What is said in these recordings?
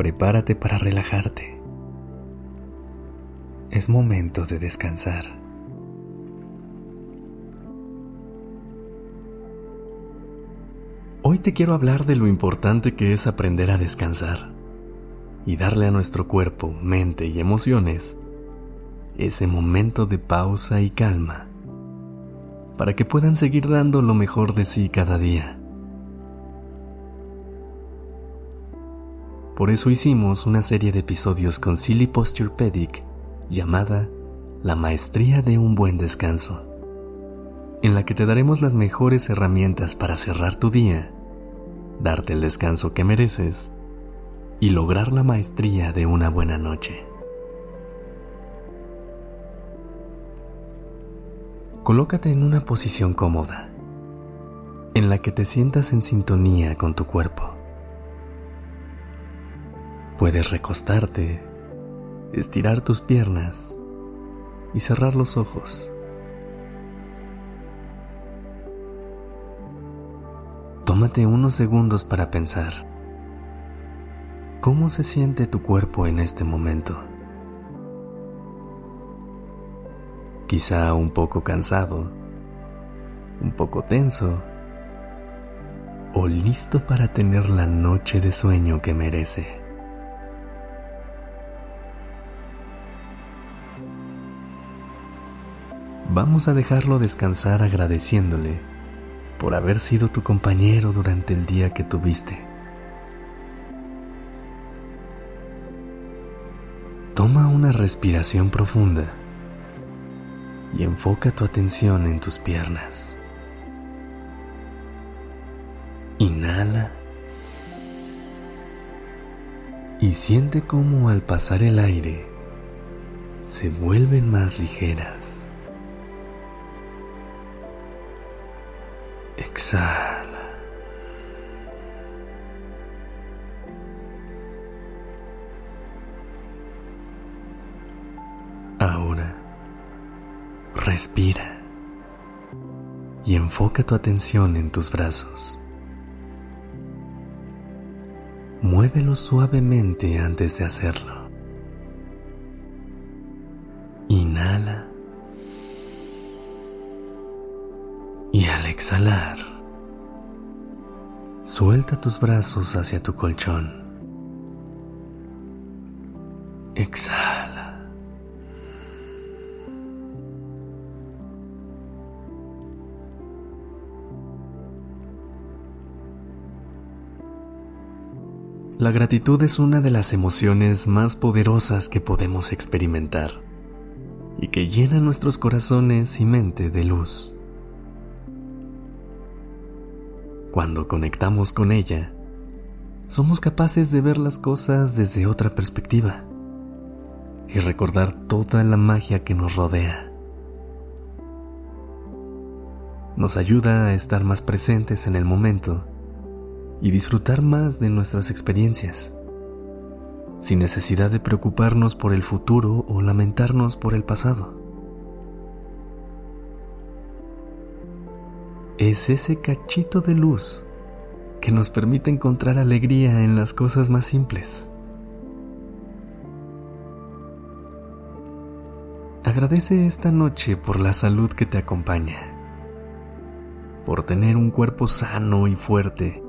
Prepárate para relajarte. Es momento de descansar. Hoy te quiero hablar de lo importante que es aprender a descansar y darle a nuestro cuerpo, mente y emociones ese momento de pausa y calma para que puedan seguir dando lo mejor de sí cada día. Por eso hicimos una serie de episodios con Silly Posture Pedic llamada La Maestría de un Buen Descanso, en la que te daremos las mejores herramientas para cerrar tu día, darte el descanso que mereces y lograr la maestría de una buena noche. Colócate en una posición cómoda, en la que te sientas en sintonía con tu cuerpo. Puedes recostarte, estirar tus piernas y cerrar los ojos. Tómate unos segundos para pensar. ¿Cómo se siente tu cuerpo en este momento? Quizá un poco cansado, un poco tenso o listo para tener la noche de sueño que merece. Vamos a dejarlo descansar agradeciéndole por haber sido tu compañero durante el día que tuviste. Toma una respiración profunda y enfoca tu atención en tus piernas. Inhala y siente cómo al pasar el aire se vuelven más ligeras. Exhala. Ahora, respira y enfoca tu atención en tus brazos. Muévelo suavemente antes de hacerlo. Inhala. Y al exhalar, suelta tus brazos hacia tu colchón. Exhala. La gratitud es una de las emociones más poderosas que podemos experimentar y que llena nuestros corazones y mente de luz. Cuando conectamos con ella, somos capaces de ver las cosas desde otra perspectiva y recordar toda la magia que nos rodea. Nos ayuda a estar más presentes en el momento y disfrutar más de nuestras experiencias, sin necesidad de preocuparnos por el futuro o lamentarnos por el pasado. Es ese cachito de luz que nos permite encontrar alegría en las cosas más simples. Agradece esta noche por la salud que te acompaña, por tener un cuerpo sano y fuerte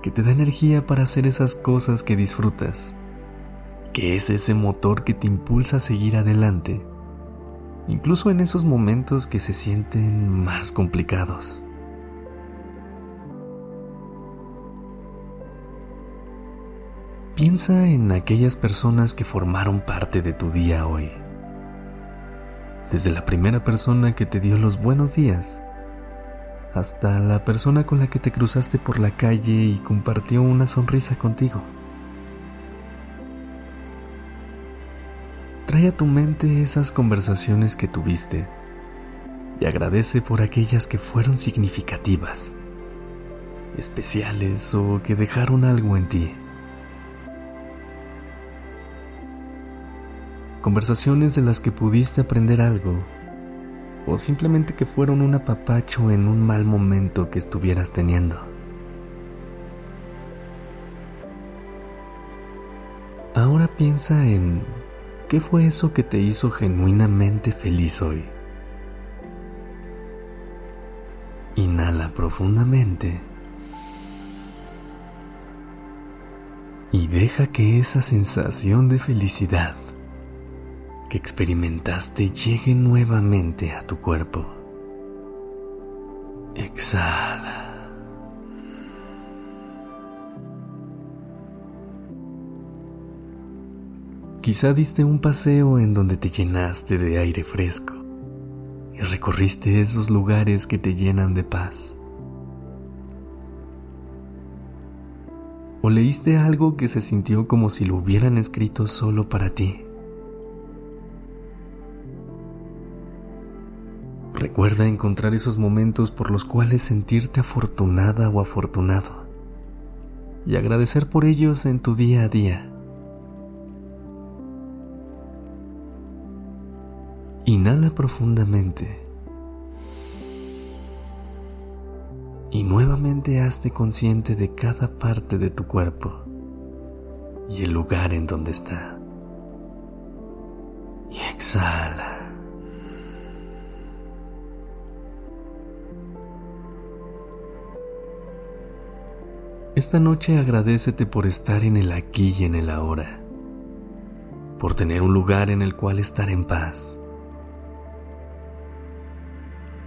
que te da energía para hacer esas cosas que disfrutas, que es ese motor que te impulsa a seguir adelante, incluso en esos momentos que se sienten más complicados. Piensa en aquellas personas que formaron parte de tu día hoy. Desde la primera persona que te dio los buenos días hasta la persona con la que te cruzaste por la calle y compartió una sonrisa contigo. Trae a tu mente esas conversaciones que tuviste y agradece por aquellas que fueron significativas, especiales o que dejaron algo en ti. Conversaciones de las que pudiste aprender algo o simplemente que fueron un apapacho en un mal momento que estuvieras teniendo. Ahora piensa en qué fue eso que te hizo genuinamente feliz hoy. Inhala profundamente y deja que esa sensación de felicidad que experimentaste llegue nuevamente a tu cuerpo. Exhala. Quizá diste un paseo en donde te llenaste de aire fresco y recorriste esos lugares que te llenan de paz. O leíste algo que se sintió como si lo hubieran escrito solo para ti. Recuerda encontrar esos momentos por los cuales sentirte afortunada o afortunado y agradecer por ellos en tu día a día. Inhala profundamente. Y nuevamente hazte consciente de cada parte de tu cuerpo y el lugar en donde está. Y exhala. Esta noche agradecete por estar en el aquí y en el ahora, por tener un lugar en el cual estar en paz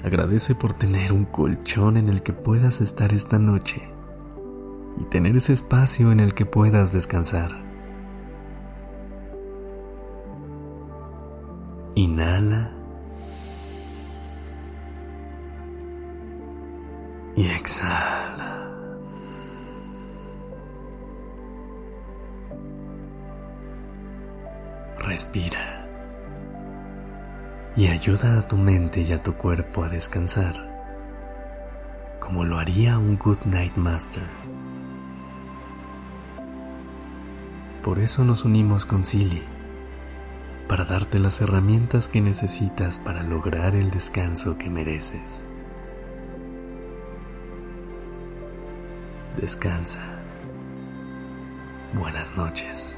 Agradece por tener un colchón en el que puedas estar esta noche y tener ese espacio en el que puedas descansar. Inhala y exhala. Respira y ayuda a tu mente y a tu cuerpo a descansar, como lo haría un Good Night Master. Por eso nos unimos con Silly, para darte las herramientas que necesitas para lograr el descanso que mereces. Descansa. Buenas noches.